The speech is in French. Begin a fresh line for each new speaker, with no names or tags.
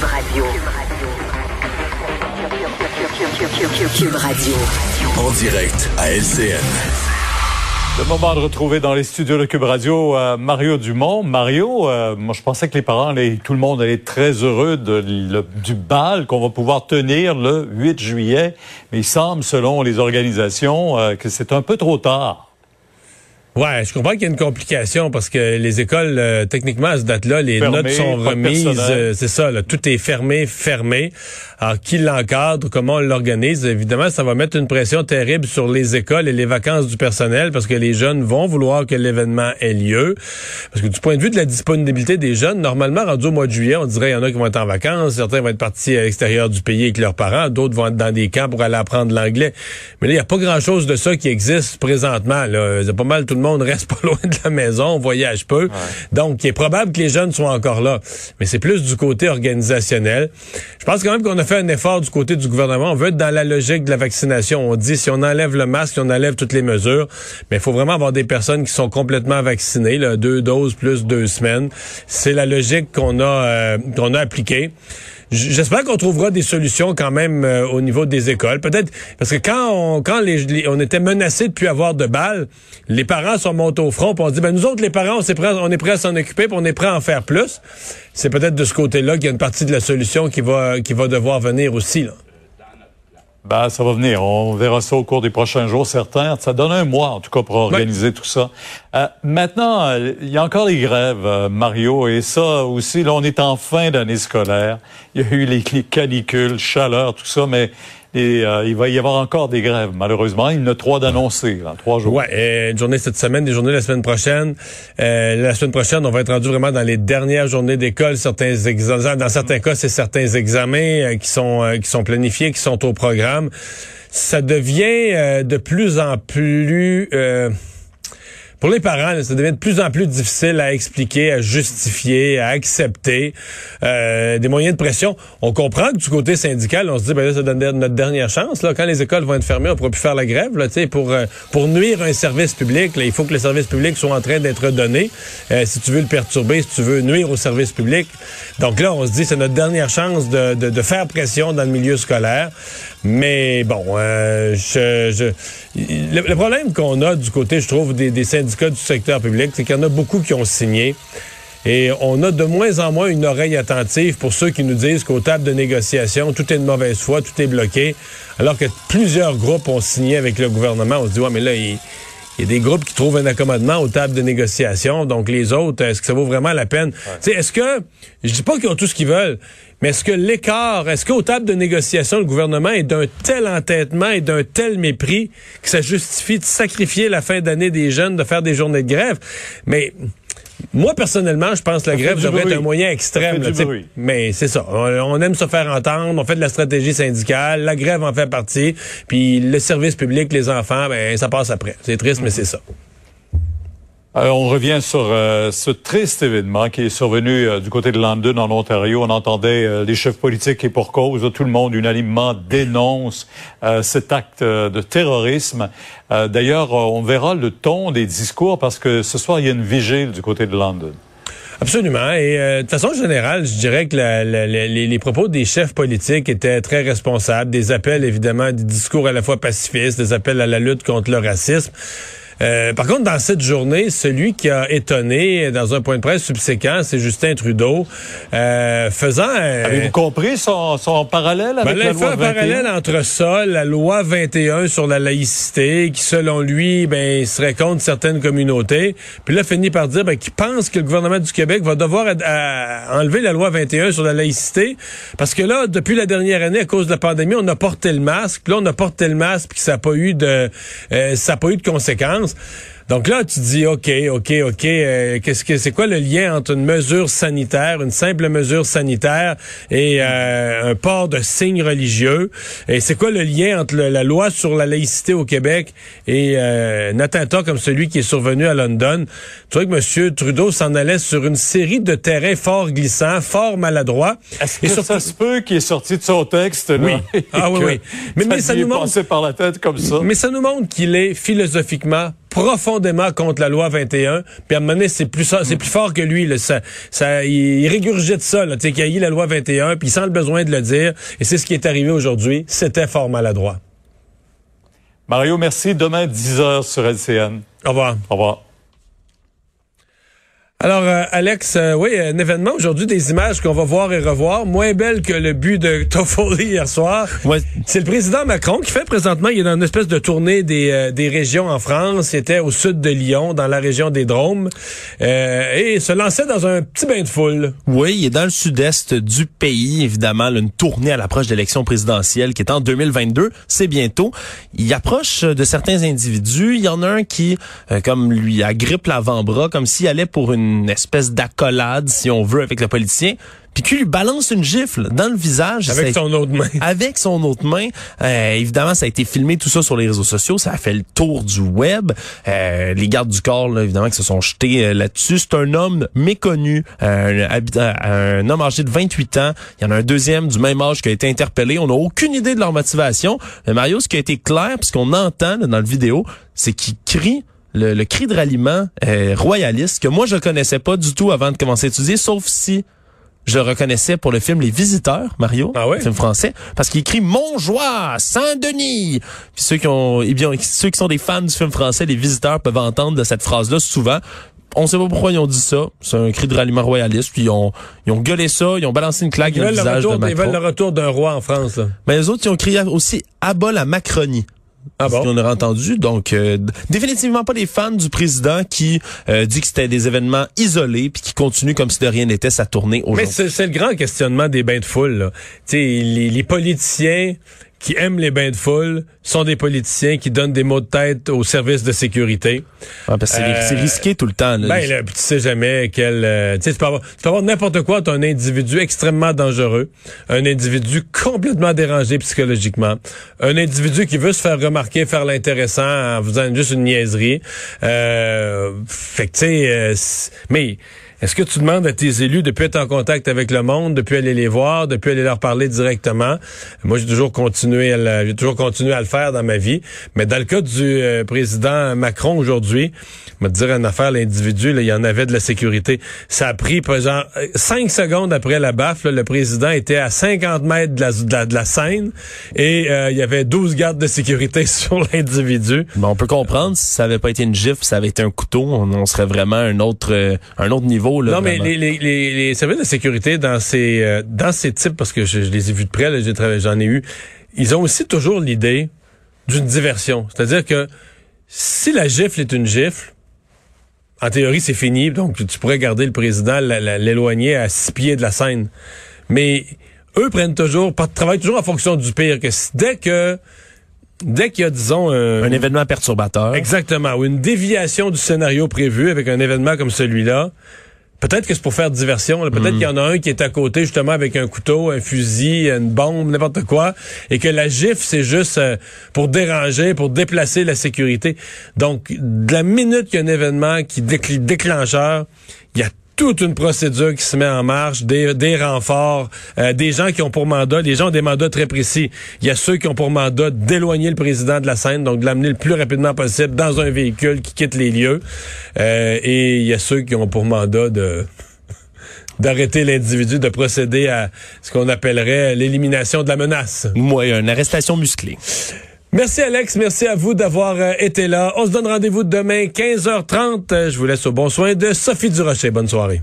Cube Radio. Cube Radio.
En direct à LCN.
Le moment de retrouver dans les studios de Cube Radio euh, Mario Dumont. Mario, euh, moi je pensais que les parents, les, tout le monde allait être très heureux de, le- du bal qu'on va pouvoir tenir le 8 juillet, mais il semble, selon les organisations, euh, que c'est un peu trop tard.
Ouais, je comprends qu'il y a une complication parce que les écoles, euh, techniquement, à cette date-là, les notes sont remises. euh, c'est ça, là, tout est fermé, fermé. Alors, qui l'encadre, comment on l'organise? Évidemment, ça va mettre une pression terrible sur les écoles et les vacances du personnel parce que les jeunes vont vouloir que l'événement ait lieu. Parce que du point de vue de la disponibilité des jeunes, normalement, rendu au mois de juillet, on dirait qu'il y en a qui vont être en vacances, certains vont être partis à l'extérieur du pays avec leurs parents, d'autres vont être dans des camps pour aller apprendre l'anglais. Mais là, il n'y a pas grand-chose de ça qui existe présentement. Là. C'est pas mal, tout le monde reste pas loin de la maison, on voyage peu. Donc, il est probable que les jeunes soient encore là. Mais c'est plus du côté organisationnel. Je pense quand même qu'on a fait un effort du côté du gouvernement. On veut être dans la logique de la vaccination. On dit si on enlève le masque, si on enlève toutes les mesures, mais il faut vraiment avoir des personnes qui sont complètement vaccinées, là, deux doses plus deux semaines. C'est la logique qu'on a euh, qu'on a appliquée. J'espère qu'on trouvera des solutions quand même euh, au niveau des écoles. Peut-être parce que quand on quand les, on était menacé de plus avoir de balles, les parents sont montés au front, puis on dit ben nous autres les parents on est prêts on est prêts à s'en occuper, puis on est prêts à en faire plus. C'est peut-être de ce côté-là qu'il y a une partie de la solution qui va qui va devoir venir aussi là.
Ben, ça va venir. On verra ça au cours des prochains jours, certains. Ça donne un mois, en tout cas, pour organiser tout ça. Euh, maintenant, euh, il y a encore les grèves, euh, Mario, et ça aussi, là, on est en fin d'année scolaire. Il y a eu les, les canicules, chaleur, tout ça, mais et, euh, il va y avoir encore des grèves, malheureusement. Il y en a trois d'annoncés, là, trois jours.
Ouais, une journée cette semaine, des journées la semaine prochaine. Euh, la semaine prochaine, on va être rendu vraiment dans les dernières journées d'école. Certains examens, dans certains cas, c'est certains examens euh, qui sont euh, qui sont planifiés, qui sont au programme. Ça devient euh, de plus en plus pour les parents, là, ça devient de plus en plus difficile à expliquer, à justifier, à accepter euh, des moyens de pression. On comprend que du côté syndical, on se dit ben là, ça donne notre dernière chance. Là, quand les écoles vont être fermées, on pourra plus faire la grève. Là, pour euh, pour nuire un service public, là, il faut que le service public soit en train d'être donné. Euh, si tu veux le perturber, si tu veux nuire au service public, donc là, on se dit c'est notre dernière chance de, de, de faire pression dans le milieu scolaire. Mais bon, euh, je, je, le, le problème qu'on a du côté, je trouve, des, des syndicats du secteur public, c'est qu'il y en a beaucoup qui ont signé. Et on a de moins en moins une oreille attentive pour ceux qui nous disent qu'aux tables de négociation, tout est de mauvaise foi, tout est bloqué, alors que plusieurs groupes ont signé avec le gouvernement. On se dit, ouais, mais là, il, il y a des groupes qui trouvent un accommodement aux tables de négociation. Donc, les autres, est-ce que ça vaut vraiment la peine? Tu sais, est-ce que, je dis pas qu'ils ont tout ce qu'ils veulent, mais est-ce que l'écart, est-ce qu'aux tables de négociation, le gouvernement est d'un tel entêtement et d'un tel mépris que ça justifie de sacrifier la fin d'année des jeunes, de faire des journées de grève? Mais, moi, personnellement, je pense que la grève devrait
bruit.
être un moyen extrême. là. Mais c'est ça. On, on aime se faire entendre. On fait de la stratégie syndicale. La grève en fait partie. Puis le service public, les enfants, ben ça passe après. C'est triste, mais c'est ça.
Alors, on revient sur euh, ce triste événement qui est survenu euh, du côté de London, en Ontario. On entendait euh, les chefs politiques et pour cause, tout le monde unanimement dénonce euh, cet acte euh, de terrorisme. Euh, D'ailleurs, euh, on verra le ton des discours parce que ce soir, il y a une vigile du côté de London.
Absolument. Et euh, de façon générale, je dirais que les, les propos des chefs politiques étaient très responsables. Des appels, évidemment, des discours à la fois pacifistes, des appels à la lutte contre le racisme. Euh, par contre, dans cette journée, celui qui a étonné dans un point de presse subséquent, c'est Justin Trudeau, euh, faisant... un-
Avez-vous compris son, son parallèle
Ben
avec
là,
la
il fait
loi
un
21?
parallèle entre ça, la loi 21 sur la laïcité, qui selon lui, ben, serait contre certaines communautés. Puis là, finit par dire ben, qu'il pense que le gouvernement du Québec va devoir à- enlever la loi 21 sur la laïcité, parce que là, depuis la dernière année, à cause de la pandémie, on a porté le masque. Puis là, on a porté le masque, puis ça n'a pas eu de, euh, ça a pas eu de conséquences. Donc là, tu dis, OK, OK, OK, euh, qu'est-ce que c'est quoi le lien entre une mesure sanitaire, une simple mesure sanitaire et euh, un port de signes religieux? Et c'est quoi le lien entre le- la loi sur la laïcité au Québec et euh, un attentat comme celui qui est survenu à London? Tu vois que M. Trudeau s'en allait sur une série de terrains fort glissants, fort maladroits.
Est-ce que ça se peut qu'il est sorti de son texte? Là,
Oui. Ah oui, oui. Mais- mais ça
lui
nous montre-
passé par la tête comme ça.
Mais ça nous montre qu'il est philosophiquement profondément contre la loi 21. Puis à un moment donné, c'est plus c'est plus fort que lui. Là, ça, ça, il, régurgite ça. Là, qu'il a eu la loi 21, puis il sent le besoin de le dire. Et c'est ce qui est arrivé aujourd'hui. C'était fort maladroit.
Mario, merci. Demain, 10h sur LCN.
Au revoir.
Au revoir.
Alors, euh, Alex, euh, oui, un événement aujourd'hui, des images qu'on va voir et revoir, moins belles que le but de Toffoli hier soir. Ouais. C'est le président Macron qui fait présentement, il est dans une espèce de tournée des, euh, des régions en France. Il était au sud de Lyon, dans la région des Drômes, et se lançait dans un petit bain de foule.
Oui, il est dans le sud-est du pays, évidemment, une tournée à l'approche de l'élection présidentielle qui est en 2022. C'est bientôt. Il approche de certains individus. Il y en a un qui, comme lui, agrippe l'avant-bras, comme s'il allait pour une une espèce d'accolade, si on veut, avec le politicien, puis qui lui balance une gifle dans le visage.
Avec son autre main.
Avec son autre main. Euh, évidemment, ça a été filmé tout ça sur les réseaux sociaux. Ça a fait le tour du web. Euh, les gardes du corps, là, évidemment, qui se sont jetés euh, là-dessus. C'est un homme méconnu, un, un homme âgé de 28 ans. Il y en a un deuxième du même âge qui a été interpellé. On n'a aucune idée de leur motivation. Mais Mario, ce qui a été clair, puisqu'on entend dans le vidéo, c'est qu'il crie le, cri de ralliement euh, royaliste que moi je connaissais pas du tout avant de commencer à étudier, sauf si je reconnaissais pour le film Les Visiteurs, Mario,
ah
film français, parce qu'il écrit Montjoie, Saint-Denis. Puis ceux qui ont, eh bien, ceux qui sont des fans du film français, Les Visiteurs peuvent entendre de cette phrase-là souvent. On sait pas pourquoi ils ont dit ça. C'est un cri de ralliement royaliste. Puis ils ont, ils ont gueulé ça. Ils ont balancé une claque dans le visage de Macron.
Ils veulent le retour d'un roi en France. Là.
Mais les autres, ils ont crié aussi « Abat la Macronie ». Ah bon? On a entendu? Donc, euh, définitivement pas des fans du président qui euh, dit que c'était des événements isolés puis qui continue comme si de rien n'était sa tournée aujourd'hui.
Mais c'est le grand questionnement des bains de foule. Les, les politiciens qui aiment les bains de foule sont des politiciens qui donnent des mots de tête aux services de sécurité.
Ah, parce que c'est euh, risqué tout le temps. Là.
Ben, là, tu sais jamais quel... Euh, tu peux avoir, tu peux avoir n'importe quoi. Tu un individu extrêmement dangereux, un individu complètement dérangé psychologiquement, un individu qui veut se faire remarquer, faire l'intéressant en faisant juste une niaiserie. Euh, fait que, tu sais... Euh, mais est-ce que tu demandes à tes élus de plus être en contact avec le monde, de plus aller les voir, de plus aller leur parler directement? Moi, j'ai toujours continué à j'ai toujours continué à le faire dans ma vie. Mais dans le cas du euh, président Macron aujourd'hui, me dire une affaire, l'individu, il y en avait de la sécurité. Ça a pris, genre, cinq secondes après la baffe, le président était à 50 mètres de la, de la, scène et euh, il y avait 12 gardes de sécurité sur l'individu.
Bon, on peut comprendre, si ça avait pas été une gifle, ça avait été un couteau, on, serait vraiment un autre, euh, un autre niveau
non, mais les, les, les, services de sécurité dans ces euh, dans ces types, parce que je, les ai vus de près, j'en ai, eu, ils ont aussi toujours l'idée d'une diversion. C'est-à-dire que si la gifle est une gifle, en théorie, c'est fini, donc tu pourrais garder le président, l'éloigner à six pieds de la scène. Mais eux prennent toujours, travaillent toujours en fonction du pire, que dès que dès qu'il y a, disons,
un, événement perturbateur.
Exactement, ou une déviation du scénario prévu avec un événement comme celui-là, Peut-être que c'est pour faire diversion. Peut-être hmm. qu'il y en a un qui est à côté justement avec un couteau, un fusil, une bombe, n'importe quoi, et que la gifle c'est juste euh, pour déranger, pour déplacer la sécurité. Donc, de la minute qu'il y a un événement qui déclencheur, il y a toute une procédure qui se met en marche, des, renforts, euh, des gens qui ont pour mandat, des gens ont des mandats très précis. Il y a ceux qui ont pour mandat d'éloigner le président de la scène, donc de l'amener le plus rapidement possible dans un véhicule qui quitte les lieux. Euh, et il y a ceux qui ont pour mandat de d'arrêter l'individu, de procéder à ce qu'on appellerait l'élimination de la menace.
Oui, une arrestation musclée.
Merci Alex, merci à vous d'avoir euh, été là. On se donne rendez-vous demain 15h30. Je vous laisse au bon soin de Sophie Durocher. Bonne soirée.